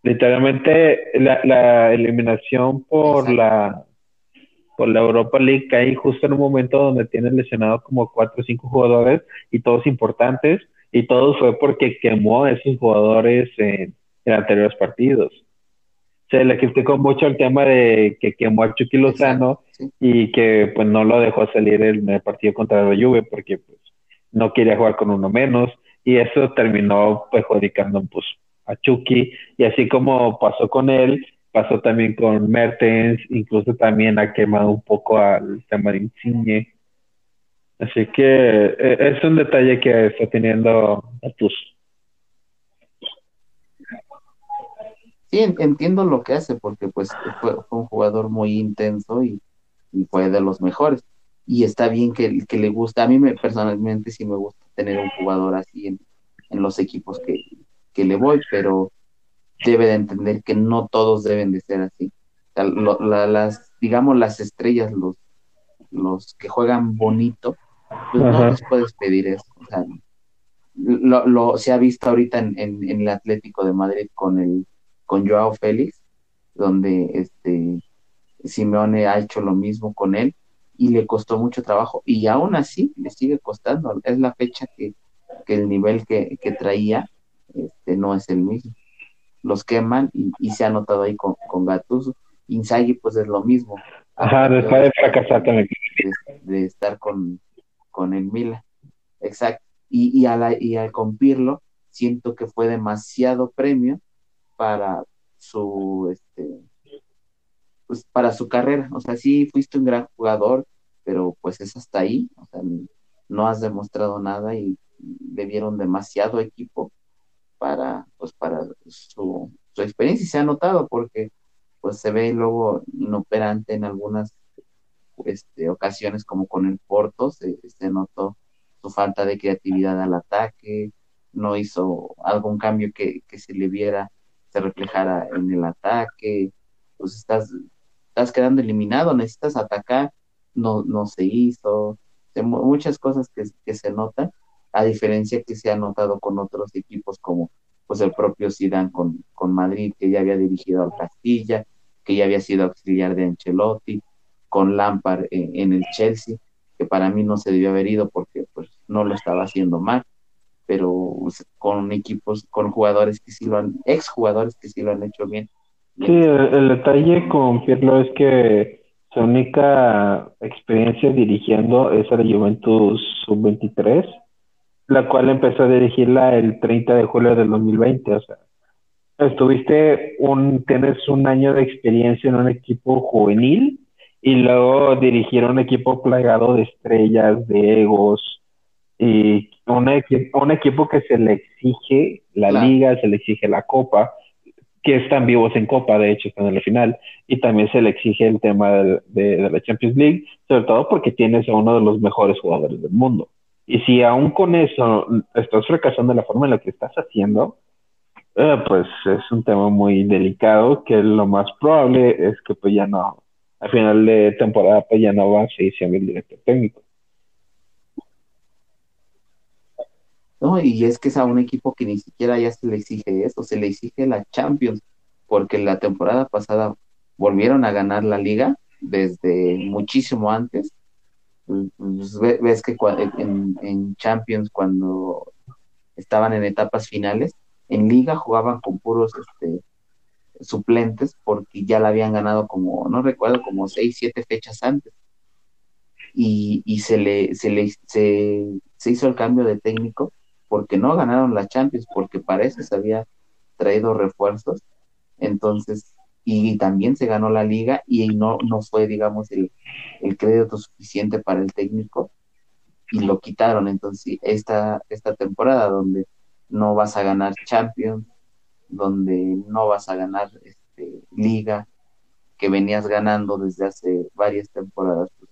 literalmente la, la eliminación por la por la Europa League cae justo en un momento donde tienen lesionado como cuatro o cinco jugadores y todos importantes y todo fue porque quemó a esos jugadores en, anteriores partidos. Se le criticó mucho el tema de que quemó a Chucky Lozano y que pues no lo dejó salir en el partido contra la Juve porque pues no quería jugar con uno menos y eso terminó perjudicando pues a Chucky, y así como pasó con él, pasó también con Mertens, incluso también ha quemado un poco al tema. Así que eh, es un detalle que está teniendo Atus. Sí, entiendo lo que hace, porque pues fue, un jugador muy intenso y, fue de los mejores. Y está bien que, que le gusta, a mí me, personalmente sí me gusta tener un jugador así en los equipos que, que le voy, pero debe de entender que no todos deben de ser así. las, digamos, las estrellas, los, los que juegan bonito, pues no les puedes pedir eso. lo, lo, se ha visto ahorita en, en, el Atlético de Madrid con el con Joao Félix, donde este Simeone ha hecho lo mismo con él y le costó mucho trabajo y aún así le sigue costando. Es la fecha que, que el nivel que, que traía este, no es el mismo. Los queman y, se ha notado ahí con, con Gattuso. Inzaghi pues es lo mismo. Ajá, después de fracasar también. De, estar con, con el Mila. Exacto. Y, y, a y al compirlo, siento que fue demasiado premio para su este pues para su carrera. O sea, sí fuiste un gran jugador, pero pues es hasta ahí. O sea, no has demostrado nada y le dieron demasiado equipo para, pues, para su, su experiencia y se ha notado porque pues se ve luego inoperante en algunas este, ocasiones como con el Porto, se, notó su falta de creatividad al ataque, no hizo algún cambio que, que se le viera, se reflejara en el ataque, pues estás, estás quedando eliminado, necesitas atacar, no, no se hizo, muchas cosas que, que se notan a diferencia que se ha notado con otros equipos como pues el propio Zidane con, con Madrid, que ya había dirigido al Castilla, que ya había sido auxiliar de Ancelotti, con Lampard en, el Chelsea, que para mí no se debió haber ido porque pues no lo estaba haciendo mal, pero con equipos, con jugadores que sí lo han, ex jugadores que sí lo han hecho bien. Sí, el, detalle con Pirlo es que su única experiencia dirigiendo es a la Juventus Sub-23, la cual empezó a dirigirla el 30 de julio del 2020. O sea, estuviste un, tienes un año de experiencia en un equipo juvenil y luego dirigir un equipo plagado de estrellas, de egos y un, un equipo que se le exige la liga, se le exige la copa que están vivos en Copa, de hecho, están en la final, y también se le exige el tema de, la Champions League, sobre todo porque tienes a uno de los mejores jugadores del mundo. Y si aún con eso estás fracasando de la forma en la que estás haciendo, eh, pues es un tema muy delicado que lo más probable es que pues ya no, al final de temporada pues ya no va a seguir siendo el director técnico. No, y es que es a un equipo que ni siquiera ya se le exige eso, se le exige la Champions, porque la temporada pasada volvieron a ganar la liga desde muchísimo antes. Pues, ves que en, Champions cuando estaban en etapas finales, en liga jugaban con puros este, suplentes porque ya la habían ganado como, no recuerdo, como seis, siete fechas antes. Y, y se le, se le se, hizo el cambio de técnico porque no ganaron la Champions, porque parece se había traído refuerzos, entonces, y, también se ganó la liga y no, no fue, digamos, el, crédito suficiente para el técnico y lo quitaron, entonces esta, esta temporada donde no vas a ganar Champions, donde no vas a ganar este, liga, que venías ganando desde hace varias temporadas, pues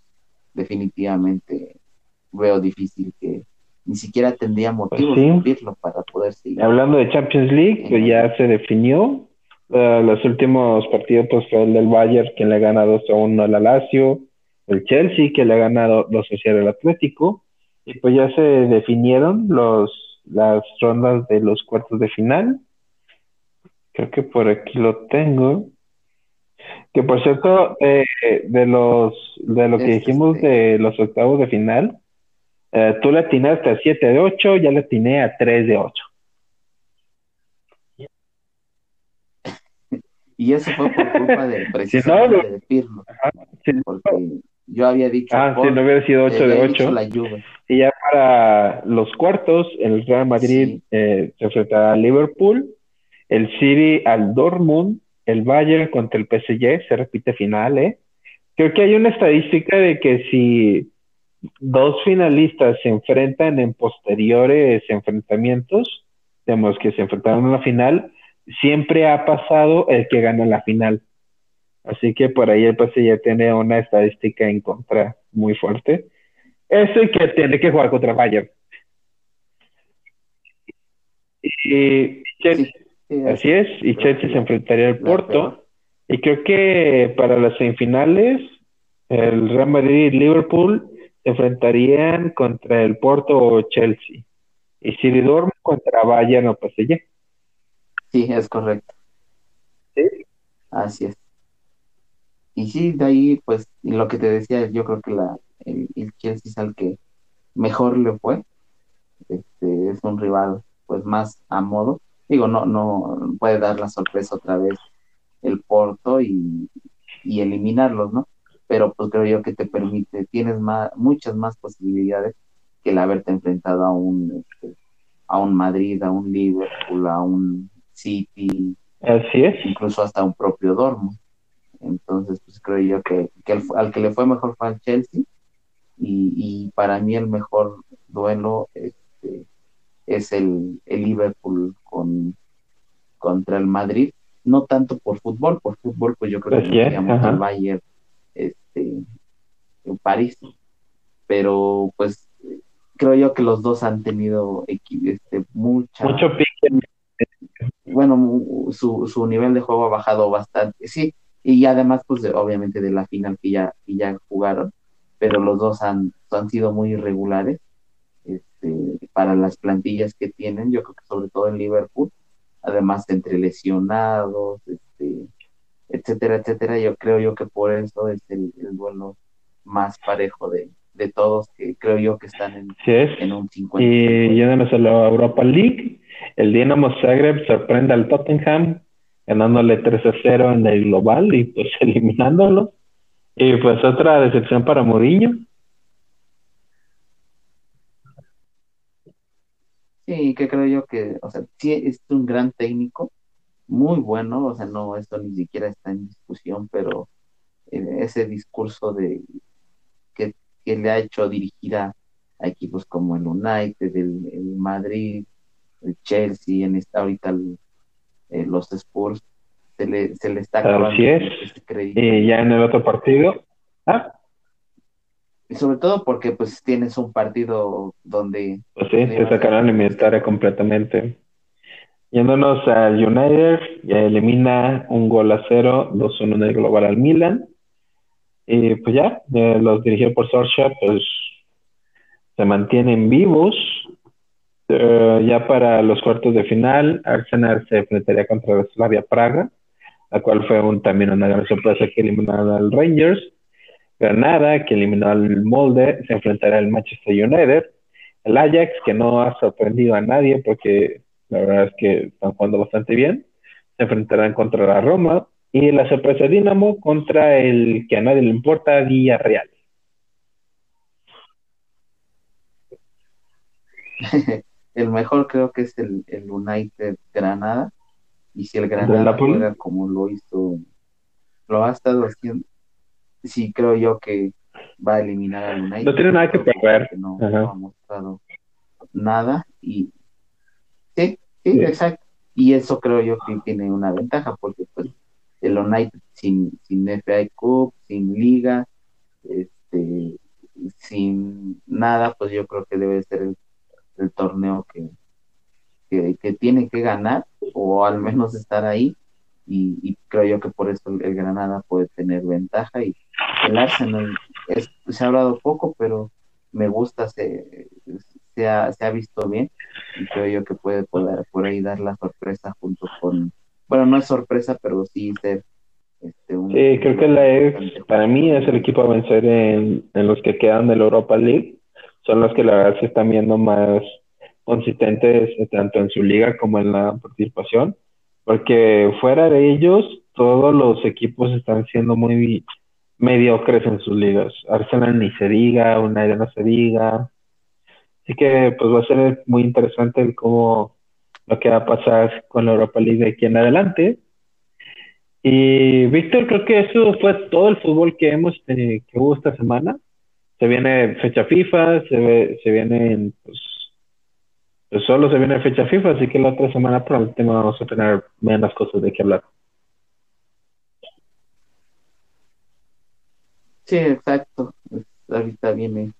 definitivamente veo difícil que, ni siquiera tendría motivo pues de cumplirlo para poder seguir. Hablando de Champions League, que ya se definió. Uh, los últimos partidos pues fue el del Bayern, quien le gana 2 a 1 al Lazio, el Chelsea, que le ha ganado 2 a 0 al Atlético, y pues ya se definieron los las rondas de los cuartos de final. Creo que por aquí lo tengo. Que por cierto, eh, de los de lo que dijimos de los octavos de final, eh, tú le atinaste a 7 de 8, ya le atiné a 3 de 8. Y eso fue por culpa del [LAUGHS] presidente de Pirlo. porque yo había dicho. Ah, si no hubiera sido 8 de 8. Y ya para los cuartos, el Real Madrid eh, se enfrentará a Liverpool, el City al Dortmund, el Bayern contra el PSG, se repite final, ¿eh? Creo que hay una estadística de que si dos finalistas se enfrentan en posteriores enfrentamientos, digamos que se enfrentaron en la final, siempre ha pasado el que gana la final. Así que por ahí el PSG ya tiene una estadística en contra muy fuerte. Eso y que tiene que jugar contra Bayern. Y así es, y Chelsea se enfrentaría al Porto. Y creo que para las semifinales, el Real Madrid y Liverpool enfrentarían contra el Porto o Chelsea. Y si Dortmund contra Bayern o PSG. Sí, es correcto. Sí. Así es. Y sí, de ahí, pues, lo que te decía, yo creo que la, el, Chelsea es al que mejor le fue. Este, es un rival, pues, más a modo. Digo, no, no puede dar la sorpresa otra vez el Porto y, y eliminarlos, ¿no? pero pues creo yo que te permite, tienes más, muchas más posibilidades que el haberte enfrentado a un, este, a un Madrid, a un Liverpool, a un City, Así es. incluso hasta un propio Dortmund. Entonces, pues creo yo que, al que le fue mejor fue al Chelsea y, y para mí el mejor duelo este, es el, el Liverpool con, contra el Madrid, no tanto por fútbol, por fútbol pues yo creo que digamos al Bayern este, en París. Pero pues creo yo que los dos han tenido este, mucha... Mucho pique. Bueno, su, su nivel de juego ha bajado bastante, sí, y además pues obviamente de la final que ya, que ya jugaron, pero los dos han, han sido muy irregulares este, para las plantillas que tienen, yo creo que sobre todo en Liverpool, además entre lesionados, este, etcétera, etcétera. Yo creo yo que por eso es el, duelo más parejo de, todos, que creo yo que están en, en un 50. Y yéndonos a la Europa League, el Dinamo Zagreb sorprende al Tottenham ganándole 3 a 0 en el global y pues [LAUGHS] eliminándolo. Y pues otra decepción para Mourinho. Sí, que creo yo que, o sea, sí es un gran técnico, muy bueno, o sea, no, esto ni siquiera está en discusión, pero eh, ese discurso de que, le ha hecho dirigir a, equipos como el United, el, Madrid, el Chelsea, en esta ahorita eh, los Spurs, se le, se le está acabando Así es. Y ya en el otro partido. Ah. Y sobre todo porque pues tienes un partido donde... Pues sí, te sacaron alimentaria completamente. Yéndonos al United, ya elimina un gol a cero, 2-1 en el global al Milan. Y pues ya, los dirigidos por Solskjaer, pues se mantienen vivos. Eh, ya para los cuartos de final, Arsenal se enfrentaría contra la Slavia Praga, la cual fue un, también una gran sorpresa que eliminaron al Rangers. Granada, que eliminó al Molde, se enfrentará al Manchester United. El Ajax, que no ha sorprendido a nadie porque la verdad es que están jugando bastante bien. Se enfrentarán contra la Roma. Y la sorpresa Dinamo contra el que a nadie le importa, Villarreal. [LAUGHS] el mejor creo que es el, el United Granada. Y si el Granada juega como lo hizo, lo ha estado haciendo, sí creo yo que va a eliminar al United. No tiene nada que perder. No, ha mostrado nada. Y sí, sí, exacto. Y eso creo yo que tiene una ventaja porque pues el United sin, sin FA Cup, sin liga, este, sin nada, pues yo creo que debe ser el, torneo que, que, tiene que ganar o al menos estar ahí y, creo yo que por eso el, Granada puede tener ventaja y el Arsenal se ha hablado poco pero me gusta se, se, ha, se ha visto bien y creo yo que puede poder por ahí dar la sorpresa junto con bueno no es sorpresa pero sí ser este, sí, creo que la es, para mí es el equipo a vencer en, en los que quedan del Europa League. Son los que la verdad se están viendo más consistentes eh, tanto en su liga como en la participación, porque fuera de ellos todos los equipos están siendo muy mediocres en sus ligas. Arsenal ni se diga, United no se diga. Así que pues va a ser muy interesante cómo lo que va a pasar con la Europa League de aquí en adelante. Y Víctor, creo que eso fue todo el fútbol que hemos eh, que hubo esta semana. Se viene fecha FIFA, se, ve, se viene, pues, pues, solo se viene fecha FIFA, así que la otra semana probablemente vamos a tener menos cosas de qué hablar. Sí, exacto. ahorita viene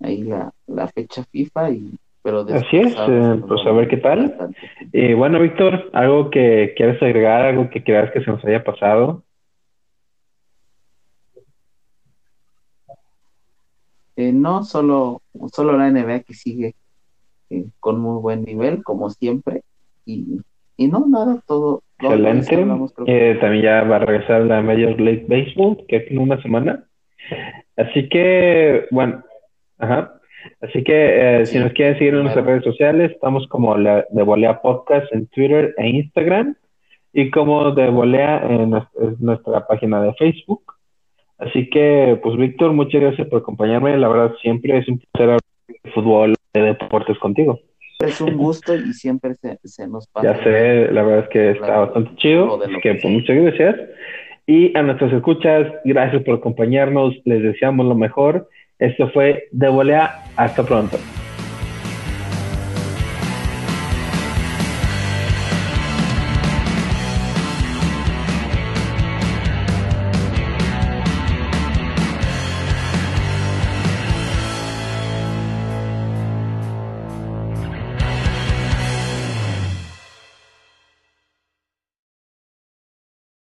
ahí la, la fecha FIFA y Así es, eh, pues a ver qué tal. Y bueno, Víctor, algo que quieras agregar, algo que creas que se nos haya pasado. Eh, no, solo, solo la NBA que sigue eh, con muy buen nivel, como siempre. Y, y no, nada, todo. Excelente. también ya va a regresar la Major League Baseball, que es en una semana. Así que, bueno, ajá. Así que eh, si nos quieren seguir en nuestras redes sociales, estamos como la de Volea Podcast en Twitter e Instagram y como de Volea en nuestra, página de Facebook. Así que, pues Víctor, muchas gracias por acompañarme. La verdad, siempre es un placer hablar de fútbol, de deportes contigo. Es un gusto y siempre se, nos pasa. Ya sé, la verdad es que está bastante chido. Así que, pues, muchas gracias. Y a nuestras escuchas, gracias por acompañarnos. Les deseamos lo mejor esto fue De Volea. Hasta pronto.